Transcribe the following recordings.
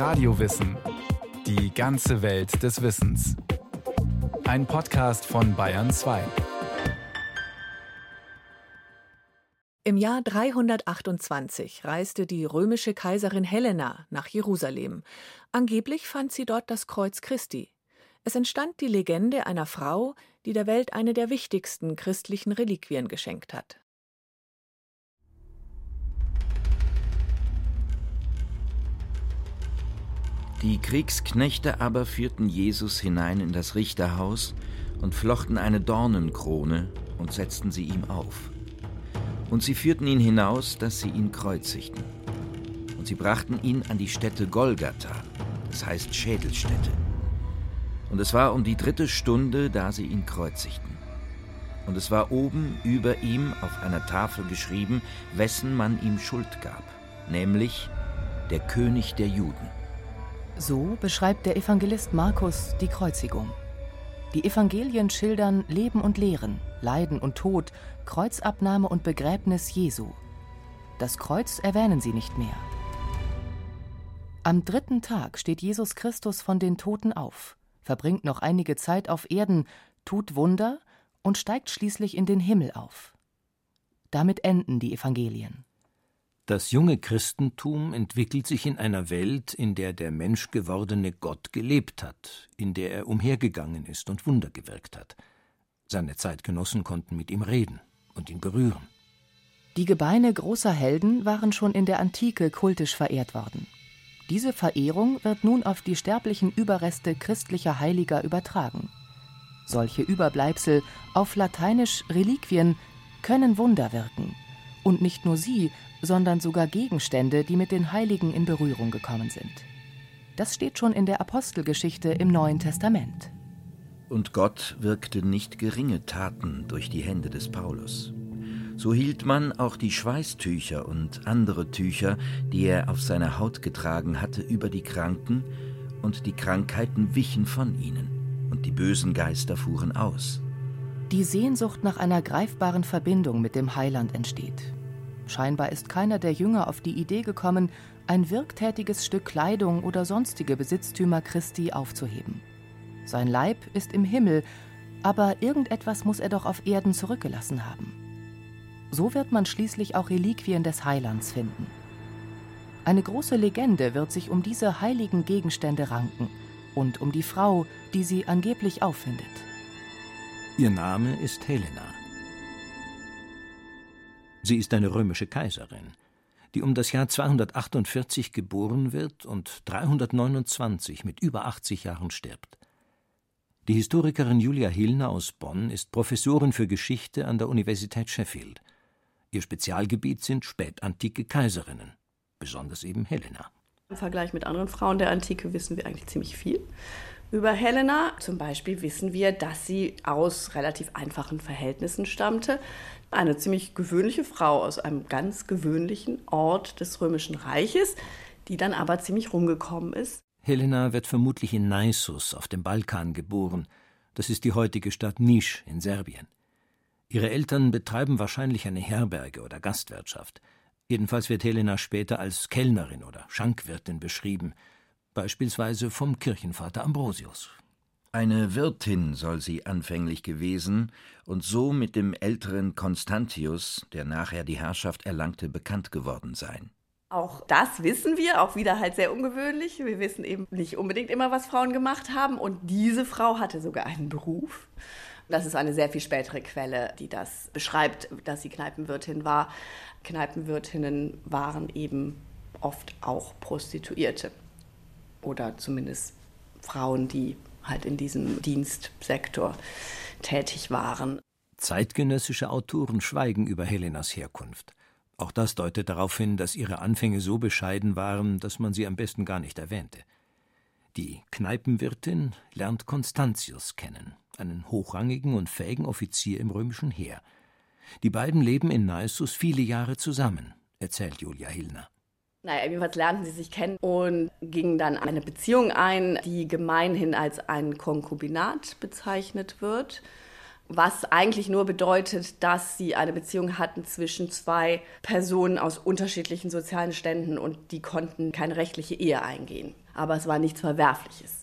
Radiowissen. Die ganze Welt des Wissens. Ein Podcast von Bayern 2. Im Jahr 328 reiste die römische Kaiserin Helena nach Jerusalem. Angeblich fand sie dort das Kreuz Christi. Es entstand die Legende einer Frau, die der Welt eine der wichtigsten christlichen Reliquien geschenkt hat. Die Kriegsknechte aber führten Jesus hinein in das Richterhaus und flochten eine Dornenkrone und setzten sie ihm auf. Und sie führten ihn hinaus, dass sie ihn kreuzigten. Und sie brachten ihn an die Stätte Golgatha, das heißt Schädelstätte. Und es war um die dritte Stunde, da sie ihn kreuzigten. Und es war oben über ihm auf einer Tafel geschrieben, wessen man ihm Schuld gab, nämlich der König der Juden. So beschreibt der Evangelist Markus die Kreuzigung. Die Evangelien schildern Leben und Lehren, Leiden und Tod, Kreuzabnahme und Begräbnis Jesu. Das Kreuz erwähnen sie nicht mehr. Am dritten Tag steht Jesus Christus von den Toten auf, verbringt noch einige Zeit auf Erden, tut Wunder und steigt schließlich in den Himmel auf. Damit enden die Evangelien. Das junge Christentum entwickelt sich in einer Welt, in der der menschgewordene Gott gelebt hat, in der er umhergegangen ist und Wunder gewirkt hat. Seine Zeitgenossen konnten mit ihm reden und ihn berühren. Die Gebeine großer Helden waren schon in der Antike kultisch verehrt worden. Diese Verehrung wird nun auf die sterblichen Überreste christlicher Heiliger übertragen. Solche Überbleibsel, auf Lateinisch Reliquien, können Wunder wirken. Und nicht nur sie, sondern sogar Gegenstände, die mit den Heiligen in Berührung gekommen sind. Das steht schon in der Apostelgeschichte im Neuen Testament. Und Gott wirkte nicht geringe Taten durch die Hände des Paulus. So hielt man auch die Schweißtücher und andere Tücher, die er auf seiner Haut getragen hatte, über die Kranken, und die Krankheiten wichen von ihnen, und die bösen Geister fuhren aus. Die Sehnsucht nach einer greifbaren Verbindung mit dem Heiland entsteht. Scheinbar ist keiner der Jünger auf die Idee gekommen, ein wirktätiges Stück Kleidung oder sonstige Besitztümer Christi aufzuheben. Sein Leib ist im Himmel, aber irgendetwas muss er doch auf Erden zurückgelassen haben. So wird man schließlich auch Reliquien des Heilands finden. Eine große Legende wird sich um diese heiligen Gegenstände ranken und um die Frau, die sie angeblich auffindet. Ihr Name ist Helena. Sie ist eine römische Kaiserin, die um das Jahr 248 geboren wird und 329 mit über 80 Jahren stirbt. Die Historikerin Julia Hillner aus Bonn ist Professorin für Geschichte an der Universität Sheffield. Ihr Spezialgebiet sind spätantike Kaiserinnen, besonders eben Helena. Im Vergleich mit anderen Frauen der Antike wissen wir eigentlich ziemlich viel. Über Helena zum Beispiel wissen wir, dass sie aus relativ einfachen Verhältnissen stammte. Eine ziemlich gewöhnliche Frau aus einem ganz gewöhnlichen Ort des Römischen Reiches, die dann aber ziemlich rumgekommen ist. Helena wird vermutlich in Naissus auf dem Balkan geboren. Das ist die heutige Stadt Nisch in Serbien. Ihre Eltern betreiben wahrscheinlich eine Herberge oder Gastwirtschaft. Jedenfalls wird Helena später als Kellnerin oder Schankwirtin beschrieben, beispielsweise vom Kirchenvater Ambrosius. Eine Wirtin soll sie anfänglich gewesen und so mit dem älteren Constantius, der nachher die Herrschaft erlangte, bekannt geworden sein. Auch das wissen wir, auch wieder halt sehr ungewöhnlich. Wir wissen eben nicht unbedingt immer, was Frauen gemacht haben. Und diese Frau hatte sogar einen Beruf. Das ist eine sehr viel spätere Quelle, die das beschreibt, dass sie Kneipenwirtin war. Kneipenwirtinnen waren eben oft auch Prostituierte oder zumindest Frauen, die halt in diesem Dienstsektor tätig waren. Zeitgenössische Autoren schweigen über Helenas Herkunft. Auch das deutet darauf hin, dass ihre Anfänge so bescheiden waren, dass man sie am besten gar nicht erwähnte. Die Kneipenwirtin lernt Constantius kennen, einen hochrangigen und fähigen Offizier im römischen Heer. Die beiden leben in Naissus viele Jahre zusammen, erzählt Julia Hillner. Naja, jedenfalls lernten sie sich kennen und gingen dann eine Beziehung ein, die gemeinhin als ein Konkubinat bezeichnet wird. was eigentlich nur bedeutet, dass sie eine Beziehung hatten zwischen zwei Personen aus unterschiedlichen sozialen Ständen und die konnten keine rechtliche Ehe eingehen. Aber es war nichts Verwerfliches.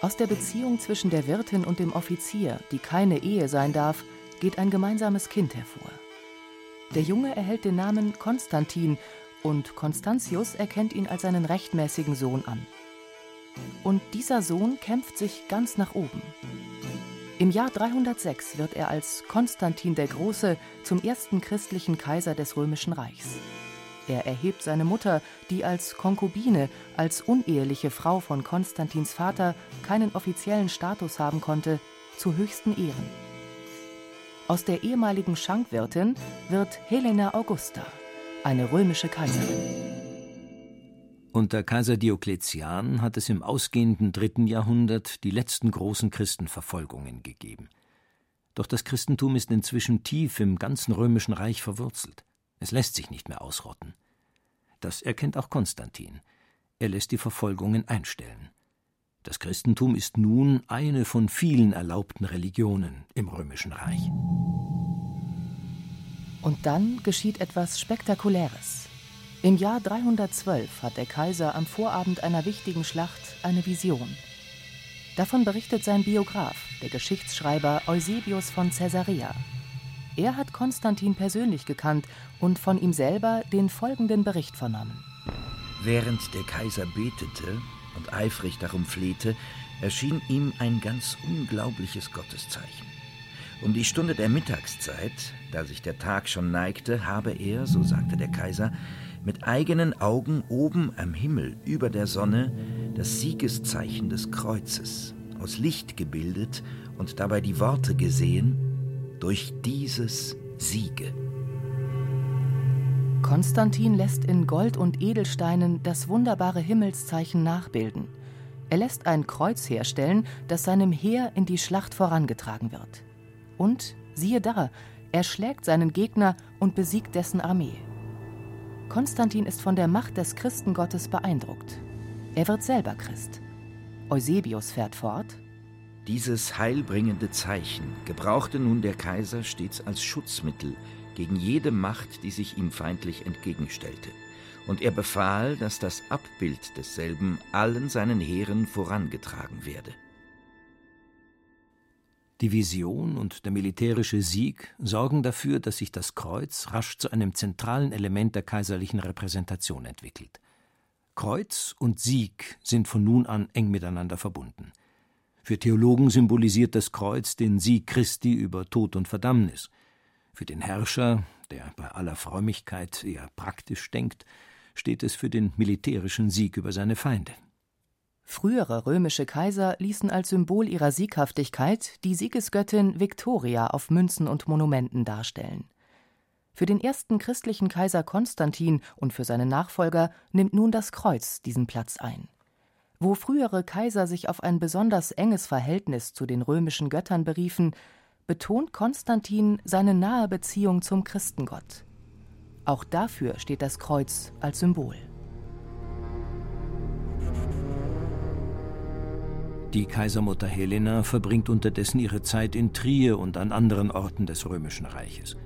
Aus der Beziehung zwischen der Wirtin und dem Offizier, die keine Ehe sein darf, geht ein gemeinsames Kind hervor. Der Junge erhält den Namen Konstantin und Constantius erkennt ihn als seinen rechtmäßigen Sohn an. Und dieser Sohn kämpft sich ganz nach oben. Im Jahr 306 wird er als Konstantin der Große zum ersten christlichen Kaiser des Römischen Reichs. Er erhebt seine Mutter, die als Konkubine, als uneheliche Frau von Konstantins Vater keinen offiziellen Status haben konnte, zu höchsten Ehren. Aus der ehemaligen Schankwirtin wird Helena Augusta, eine römische Kaiserin. Unter Kaiser Diokletian hat es im ausgehenden dritten Jahrhundert die letzten großen Christenverfolgungen gegeben. Doch das Christentum ist inzwischen tief im ganzen römischen Reich verwurzelt. Es lässt sich nicht mehr ausrotten. Das erkennt auch Konstantin. Er lässt die Verfolgungen einstellen. Das Christentum ist nun eine von vielen erlaubten Religionen im römischen Reich. Und dann geschieht etwas Spektakuläres. Im Jahr 312 hat der Kaiser am Vorabend einer wichtigen Schlacht eine Vision. Davon berichtet sein Biograf, der Geschichtsschreiber Eusebius von Caesarea. Er hat Konstantin persönlich gekannt und von ihm selber den folgenden Bericht vernommen. Während der Kaiser betete und eifrig darum flehte, erschien ihm ein ganz unglaubliches Gotteszeichen. Um die Stunde der Mittagszeit, da sich der Tag schon neigte, habe er, so sagte der Kaiser, mit eigenen Augen oben am Himmel über der Sonne das Siegeszeichen des Kreuzes aus Licht gebildet und dabei die Worte gesehen, durch dieses Siege. Konstantin lässt in Gold und Edelsteinen das wunderbare Himmelszeichen nachbilden. Er lässt ein Kreuz herstellen, das seinem Heer in die Schlacht vorangetragen wird. Und siehe da, er schlägt seinen Gegner und besiegt dessen Armee. Konstantin ist von der Macht des Christengottes beeindruckt. Er wird selber Christ. Eusebius fährt fort. Dieses heilbringende Zeichen gebrauchte nun der Kaiser stets als Schutzmittel gegen jede Macht, die sich ihm feindlich entgegenstellte. Und er befahl, dass das Abbild desselben allen seinen Heeren vorangetragen werde. Die Vision und der militärische Sieg sorgen dafür, dass sich das Kreuz rasch zu einem zentralen Element der kaiserlichen Repräsentation entwickelt. Kreuz und Sieg sind von nun an eng miteinander verbunden. Für Theologen symbolisiert das Kreuz den Sieg Christi über Tod und Verdammnis. Für den Herrscher, der bei aller Frömmigkeit eher praktisch denkt, steht es für den militärischen Sieg über seine Feinde. Frühere römische Kaiser ließen als Symbol ihrer Sieghaftigkeit die Siegesgöttin Victoria auf Münzen und Monumenten darstellen. Für den ersten christlichen Kaiser Konstantin und für seine Nachfolger nimmt nun das Kreuz diesen Platz ein. Wo frühere Kaiser sich auf ein besonders enges Verhältnis zu den römischen Göttern beriefen, betont Konstantin seine nahe Beziehung zum Christengott. Auch dafür steht das Kreuz als Symbol. Die Kaisermutter Helena verbringt unterdessen ihre Zeit in Trier und an anderen Orten des Römischen Reiches.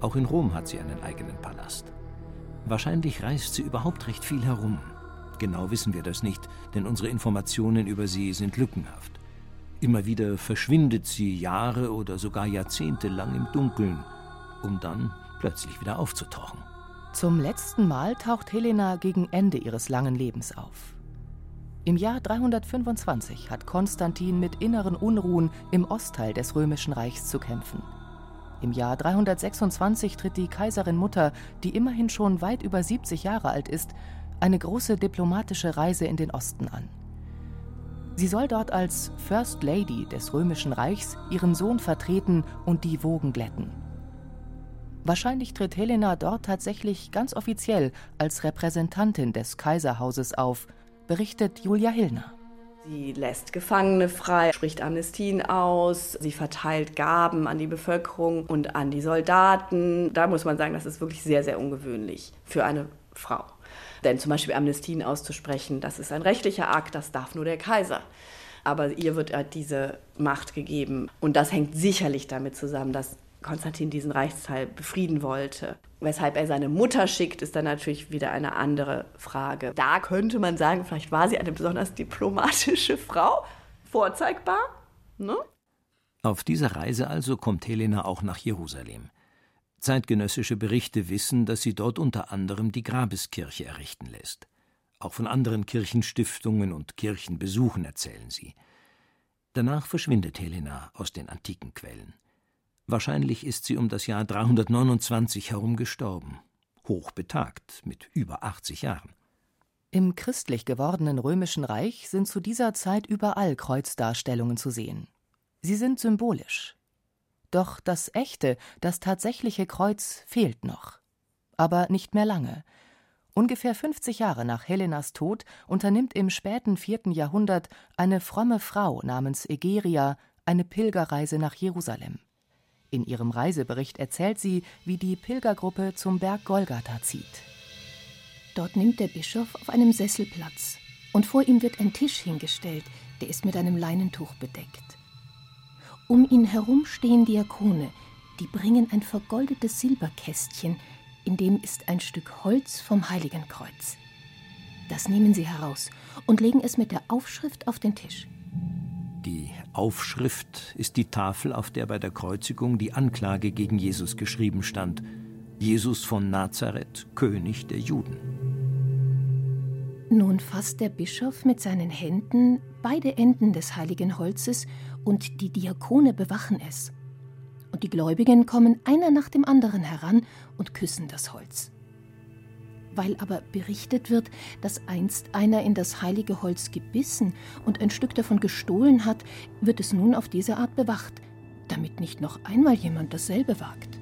Auch in Rom hat sie einen eigenen Palast. Wahrscheinlich reist sie überhaupt recht viel herum. Genau wissen wir das nicht, denn unsere Informationen über sie sind lückenhaft. Immer wieder verschwindet sie Jahre oder sogar Jahrzehnte lang im Dunkeln, um dann plötzlich wieder aufzutauchen. Zum letzten Mal taucht Helena gegen Ende ihres langen Lebens auf. Im Jahr 325 hat Konstantin mit inneren Unruhen im Ostteil des Römischen Reichs zu kämpfen. Im Jahr 326 tritt die Kaiserin Mutter, die immerhin schon weit über 70 Jahre alt ist, eine große diplomatische Reise in den Osten an. Sie soll dort als First Lady des Römischen Reichs ihren Sohn vertreten und die Wogen glätten. Wahrscheinlich tritt Helena dort tatsächlich ganz offiziell als Repräsentantin des Kaiserhauses auf – berichtet Julia Hillner. Sie lässt Gefangene frei, spricht Amnestien aus, sie verteilt Gaben an die Bevölkerung und an die Soldaten. Da muss man sagen, das ist wirklich sehr, sehr ungewöhnlich für eine Frau. Denn zum Beispiel Amnestien auszusprechen, das ist ein rechtlicher Akt, das darf nur der Kaiser. Aber ihr wird halt diese Macht gegeben. Und das hängt sicherlich damit zusammen, dass Konstantin diesen Reichsteil befrieden wollte. Weshalb er seine Mutter schickt, ist dann natürlich wieder eine andere Frage. Da könnte man sagen, vielleicht war sie eine besonders diplomatische Frau, vorzeigbar. Ne? Auf dieser Reise also kommt Helena auch nach Jerusalem. Zeitgenössische Berichte wissen, dass sie dort unter anderem die Grabeskirche errichten lässt. Auch von anderen Kirchenstiftungen und Kirchenbesuchen erzählen sie. Danach verschwindet Helena aus den antiken Quellen. Wahrscheinlich ist sie um das Jahr 329 herum gestorben, hochbetagt mit über 80 Jahren. Im christlich gewordenen römischen Reich sind zu dieser Zeit überall Kreuzdarstellungen zu sehen. Sie sind symbolisch. Doch das echte, das tatsächliche Kreuz fehlt noch. Aber nicht mehr lange. Ungefähr 50 Jahre nach Helenas Tod unternimmt im späten vierten Jahrhundert eine fromme Frau namens Egeria eine Pilgerreise nach Jerusalem. In ihrem Reisebericht erzählt sie, wie die Pilgergruppe zum Berg Golgatha zieht. Dort nimmt der Bischof auf einem Sessel Platz und vor ihm wird ein Tisch hingestellt, der ist mit einem Leinentuch bedeckt. Um ihn herum stehen Diakone, die bringen ein vergoldetes Silberkästchen, in dem ist ein Stück Holz vom Heiligen Kreuz. Das nehmen sie heraus und legen es mit der Aufschrift auf den Tisch. Die Aufschrift ist die Tafel, auf der bei der Kreuzigung die Anklage gegen Jesus geschrieben stand. Jesus von Nazareth, König der Juden. Nun fasst der Bischof mit seinen Händen beide Enden des heiligen Holzes und die Diakone bewachen es. Und die Gläubigen kommen einer nach dem anderen heran und küssen das Holz. Weil aber berichtet wird, dass einst einer in das heilige Holz gebissen und ein Stück davon gestohlen hat, wird es nun auf diese Art bewacht, damit nicht noch einmal jemand dasselbe wagt.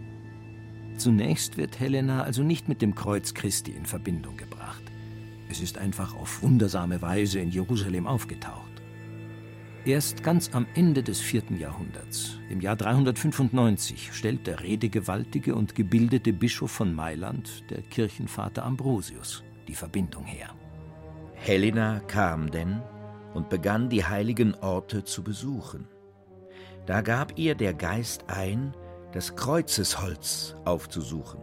Zunächst wird Helena also nicht mit dem Kreuz Christi in Verbindung gebracht. Es ist einfach auf wundersame Weise in Jerusalem aufgetaucht. Erst ganz am Ende des vierten Jahrhunderts, im Jahr 395, stellt der redegewaltige und gebildete Bischof von Mailand, der Kirchenvater Ambrosius, die Verbindung her. Helena kam denn und begann die heiligen Orte zu besuchen. Da gab ihr der Geist ein, das Kreuzesholz aufzusuchen.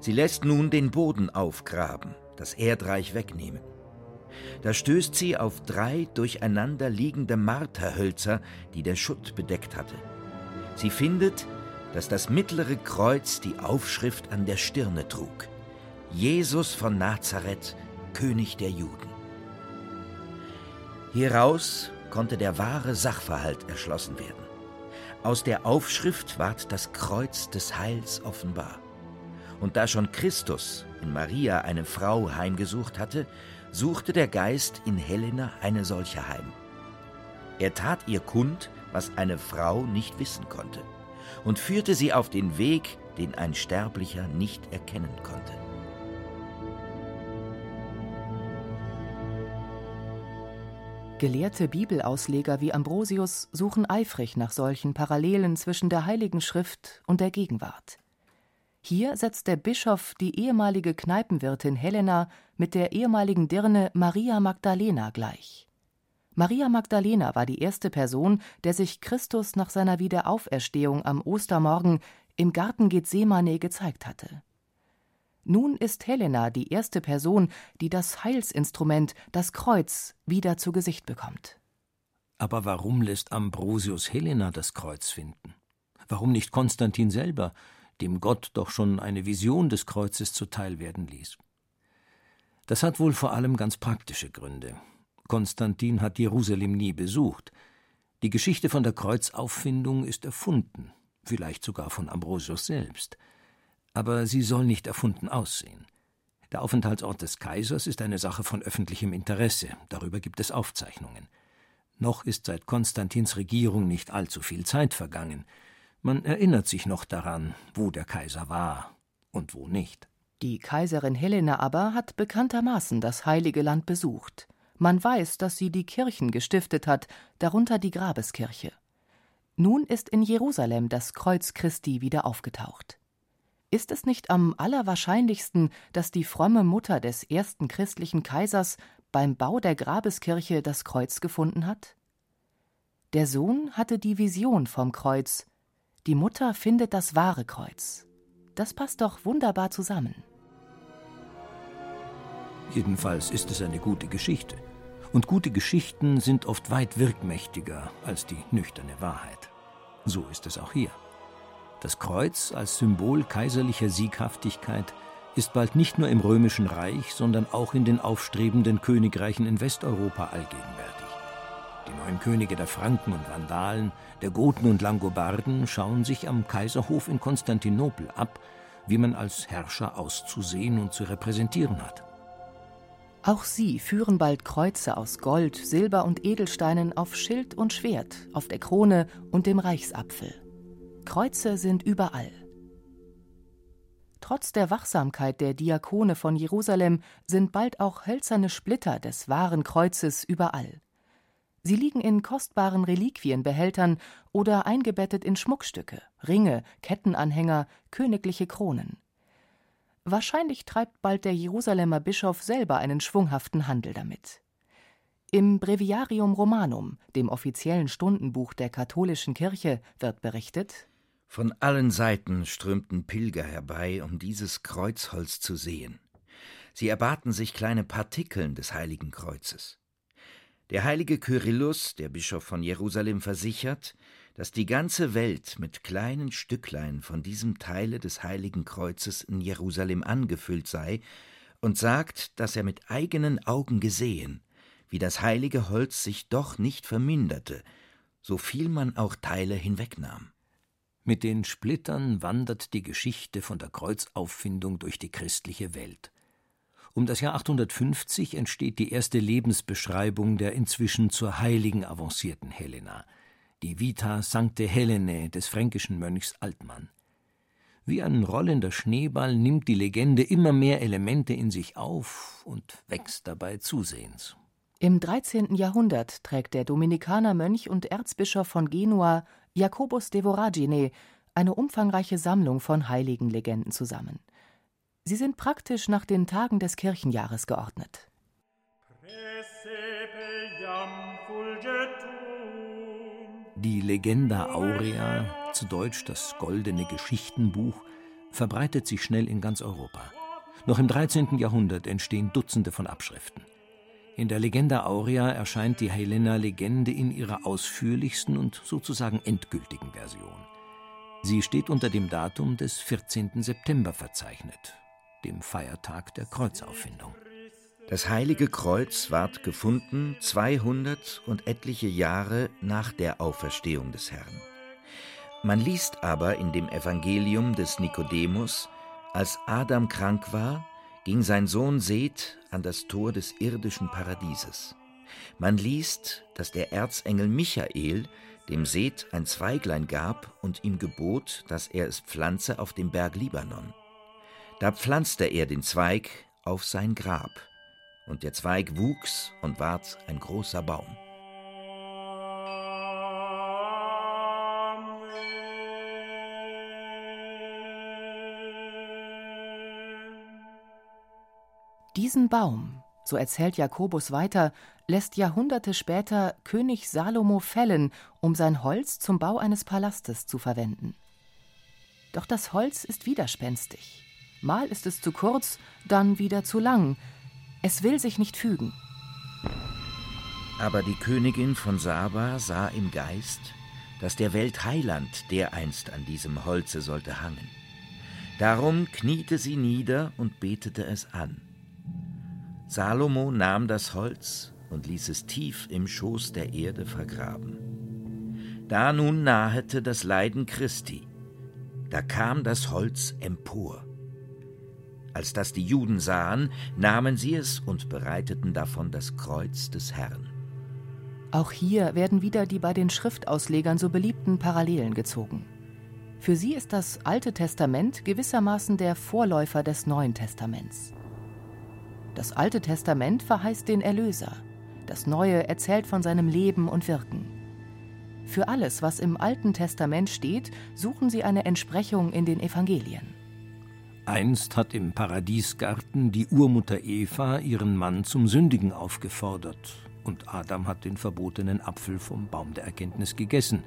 Sie lässt nun den Boden aufgraben, das Erdreich wegnehmen. Da stößt sie auf drei durcheinander liegende Marterhölzer, die der Schutt bedeckt hatte. Sie findet, dass das mittlere Kreuz die Aufschrift an der Stirne trug. Jesus von Nazareth, König der Juden. Hieraus konnte der wahre Sachverhalt erschlossen werden. Aus der Aufschrift ward das Kreuz des Heils offenbar. Und da schon Christus in Maria eine Frau heimgesucht hatte, suchte der Geist in Helena eine solche heim. Er tat ihr kund, was eine Frau nicht wissen konnte, und führte sie auf den Weg, den ein Sterblicher nicht erkennen konnte. Gelehrte Bibelausleger wie Ambrosius suchen eifrig nach solchen Parallelen zwischen der Heiligen Schrift und der Gegenwart. Hier setzt der Bischof die ehemalige Kneipenwirtin Helena mit der ehemaligen Dirne Maria Magdalena gleich. Maria Magdalena war die erste Person, der sich Christus nach seiner Wiederauferstehung am Ostermorgen im Garten Gethsemane gezeigt hatte. Nun ist Helena die erste Person, die das Heilsinstrument, das Kreuz, wieder zu Gesicht bekommt. Aber warum lässt Ambrosius Helena das Kreuz finden? Warum nicht Konstantin selber, dem Gott doch schon eine Vision des Kreuzes zuteil werden ließ. Das hat wohl vor allem ganz praktische Gründe. Konstantin hat Jerusalem nie besucht. Die Geschichte von der Kreuzauffindung ist erfunden, vielleicht sogar von Ambrosius selbst. Aber sie soll nicht erfunden aussehen. Der Aufenthaltsort des Kaisers ist eine Sache von öffentlichem Interesse, darüber gibt es Aufzeichnungen. Noch ist seit Konstantins Regierung nicht allzu viel Zeit vergangen, man erinnert sich noch daran, wo der Kaiser war und wo nicht. Die Kaiserin Helena aber hat bekanntermaßen das heilige Land besucht. Man weiß, dass sie die Kirchen gestiftet hat, darunter die Grabeskirche. Nun ist in Jerusalem das Kreuz Christi wieder aufgetaucht. Ist es nicht am allerwahrscheinlichsten, dass die fromme Mutter des ersten christlichen Kaisers beim Bau der Grabeskirche das Kreuz gefunden hat? Der Sohn hatte die Vision vom Kreuz, die Mutter findet das wahre Kreuz. Das passt doch wunderbar zusammen. Jedenfalls ist es eine gute Geschichte. Und gute Geschichten sind oft weit wirkmächtiger als die nüchterne Wahrheit. So ist es auch hier. Das Kreuz als Symbol kaiserlicher Sieghaftigkeit ist bald nicht nur im römischen Reich, sondern auch in den aufstrebenden Königreichen in Westeuropa allgegenwärtig. Die neuen Könige der Franken und Vandalen, der Goten und Langobarden schauen sich am Kaiserhof in Konstantinopel ab, wie man als Herrscher auszusehen und zu repräsentieren hat. Auch sie führen bald Kreuze aus Gold, Silber und Edelsteinen auf Schild und Schwert, auf der Krone und dem Reichsapfel. Kreuze sind überall. Trotz der Wachsamkeit der Diakone von Jerusalem sind bald auch hölzerne Splitter des wahren Kreuzes überall. Sie liegen in kostbaren Reliquienbehältern oder eingebettet in Schmuckstücke, Ringe, Kettenanhänger, königliche Kronen. Wahrscheinlich treibt bald der Jerusalemer Bischof selber einen schwunghaften Handel damit. Im Breviarium Romanum, dem offiziellen Stundenbuch der katholischen Kirche, wird berichtet: Von allen Seiten strömten Pilger herbei, um dieses Kreuzholz zu sehen. Sie erbaten sich kleine Partikeln des heiligen Kreuzes. Der heilige Kyrillus, der Bischof von Jerusalem, versichert, dass die ganze Welt mit kleinen Stücklein von diesem Teile des heiligen Kreuzes in Jerusalem angefüllt sei und sagt, dass er mit eigenen Augen gesehen, wie das heilige Holz sich doch nicht verminderte, so viel man auch Teile hinwegnahm. Mit den Splittern wandert die Geschichte von der Kreuzauffindung durch die christliche Welt. Um das Jahr 850 entsteht die erste Lebensbeschreibung der inzwischen zur Heiligen avancierten Helena – die Vita Sancte Helene des fränkischen Mönchs Altmann. Wie ein rollender Schneeball nimmt die Legende immer mehr Elemente in sich auf und wächst dabei zusehends. Im 13. Jahrhundert trägt der Dominikanermönch und Erzbischof von Genua Jacobus de Voragine eine umfangreiche Sammlung von heiligen Legenden zusammen. Sie sind praktisch nach den Tagen des Kirchenjahres geordnet. Die Legenda Aurea, zu Deutsch das Goldene Geschichtenbuch, verbreitet sich schnell in ganz Europa. Noch im 13. Jahrhundert entstehen Dutzende von Abschriften. In der Legenda Aurea erscheint die Helena-Legende in ihrer ausführlichsten und sozusagen endgültigen Version. Sie steht unter dem Datum des 14. September verzeichnet, dem Feiertag der Kreuzauffindung. Das heilige Kreuz ward gefunden 200 und etliche Jahre nach der Auferstehung des Herrn. Man liest aber in dem Evangelium des Nikodemus, als Adam krank war, ging sein Sohn Seth an das Tor des irdischen Paradieses. Man liest, dass der Erzengel Michael dem Seth ein Zweiglein gab und ihm gebot, dass er es pflanze auf dem Berg Libanon. Da pflanzte er den Zweig auf sein Grab und der Zweig wuchs und ward ein großer Baum. Diesen Baum, so erzählt Jakobus weiter, lässt Jahrhunderte später König Salomo fällen, um sein Holz zum Bau eines Palastes zu verwenden. Doch das Holz ist widerspenstig. Mal ist es zu kurz, dann wieder zu lang, es will sich nicht fügen. Aber die Königin von Saba sah im Geist, dass der Welt Heiland dereinst an diesem Holze sollte hangen. Darum kniete sie nieder und betete es an. Salomo nahm das Holz und ließ es tief im Schoß der Erde vergraben. Da nun nahete das Leiden Christi, da kam das Holz empor. Als das die Juden sahen, nahmen sie es und bereiteten davon das Kreuz des Herrn. Auch hier werden wieder die bei den Schriftauslegern so beliebten Parallelen gezogen. Für sie ist das Alte Testament gewissermaßen der Vorläufer des Neuen Testaments. Das Alte Testament verheißt den Erlöser, das Neue erzählt von seinem Leben und Wirken. Für alles, was im Alten Testament steht, suchen sie eine Entsprechung in den Evangelien. Einst hat im Paradiesgarten die Urmutter Eva ihren Mann zum Sündigen aufgefordert und Adam hat den verbotenen Apfel vom Baum der Erkenntnis gegessen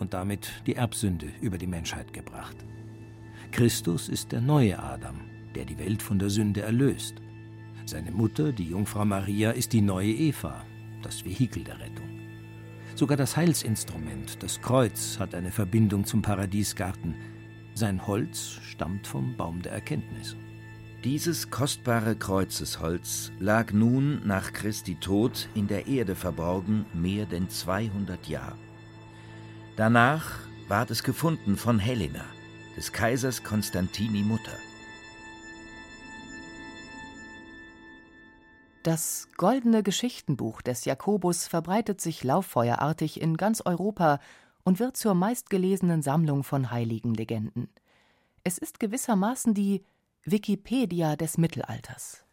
und damit die Erbsünde über die Menschheit gebracht. Christus ist der neue Adam, der die Welt von der Sünde erlöst. Seine Mutter, die Jungfrau Maria, ist die neue Eva, das Vehikel der Rettung. Sogar das Heilsinstrument, das Kreuz, hat eine Verbindung zum Paradiesgarten. Sein Holz stammt vom Baum der Erkenntnis. Dieses kostbare Kreuzesholz lag nun nach Christi Tod in der Erde verborgen mehr denn 200 Jahre. Danach ward es gefunden von Helena, des Kaisers Konstantini Mutter. Das goldene Geschichtenbuch des Jakobus verbreitet sich lauffeuerartig in ganz Europa und wird zur meistgelesenen Sammlung von heiligen Legenden. Es ist gewissermaßen die Wikipedia des Mittelalters.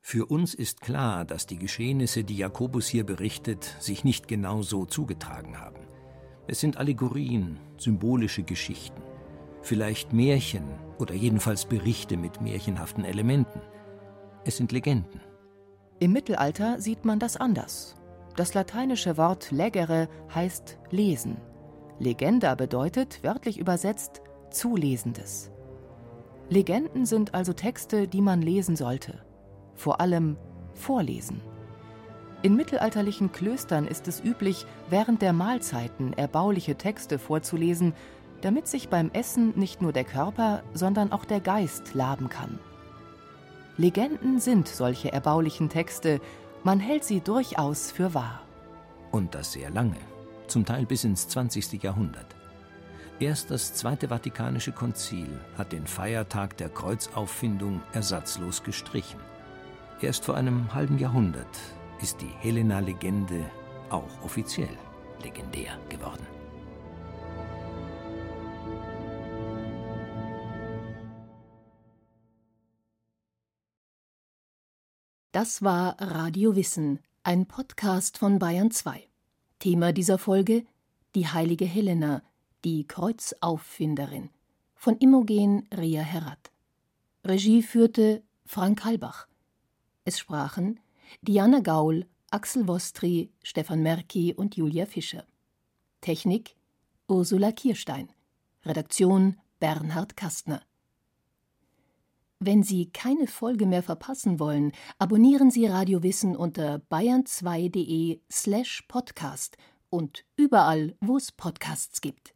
Für uns ist klar, dass die Geschehnisse, die Jakobus hier berichtet, sich nicht genau so zugetragen haben. Es sind Allegorien, symbolische Geschichten, vielleicht Märchen oder jedenfalls Berichte mit märchenhaften Elementen. Es sind Legenden. Im Mittelalter sieht man das anders. Das lateinische Wort legere heißt lesen. Legenda bedeutet, wörtlich übersetzt, Zulesendes. Legenden sind also Texte, die man lesen sollte. Vor allem vorlesen. In mittelalterlichen Klöstern ist es üblich, während der Mahlzeiten erbauliche Texte vorzulesen, damit sich beim Essen nicht nur der Körper, sondern auch der Geist laben kann. Legenden sind solche erbaulichen Texte, man hält sie durchaus für wahr. Und das sehr lange, zum Teil bis ins 20. Jahrhundert. Erst das Zweite Vatikanische Konzil hat den Feiertag der Kreuzauffindung ersatzlos gestrichen. Erst vor einem halben Jahrhundert ist die Helena-Legende auch offiziell legendär geworden. Das war Radio Wissen, ein Podcast von Bayern 2. Thema dieser Folge: Die heilige Helena, die Kreuzauffinderin von Imogen Ria Herrat. Regie führte Frank Halbach. Es sprachen Diana Gaul, Axel Wostri, Stefan Merki und Julia Fischer. Technik Ursula Kierstein. Redaktion Bernhard Kastner. Wenn Sie keine Folge mehr verpassen wollen, abonnieren Sie Radio Wissen unter bayern2.de slash podcast und überall, wo es Podcasts gibt.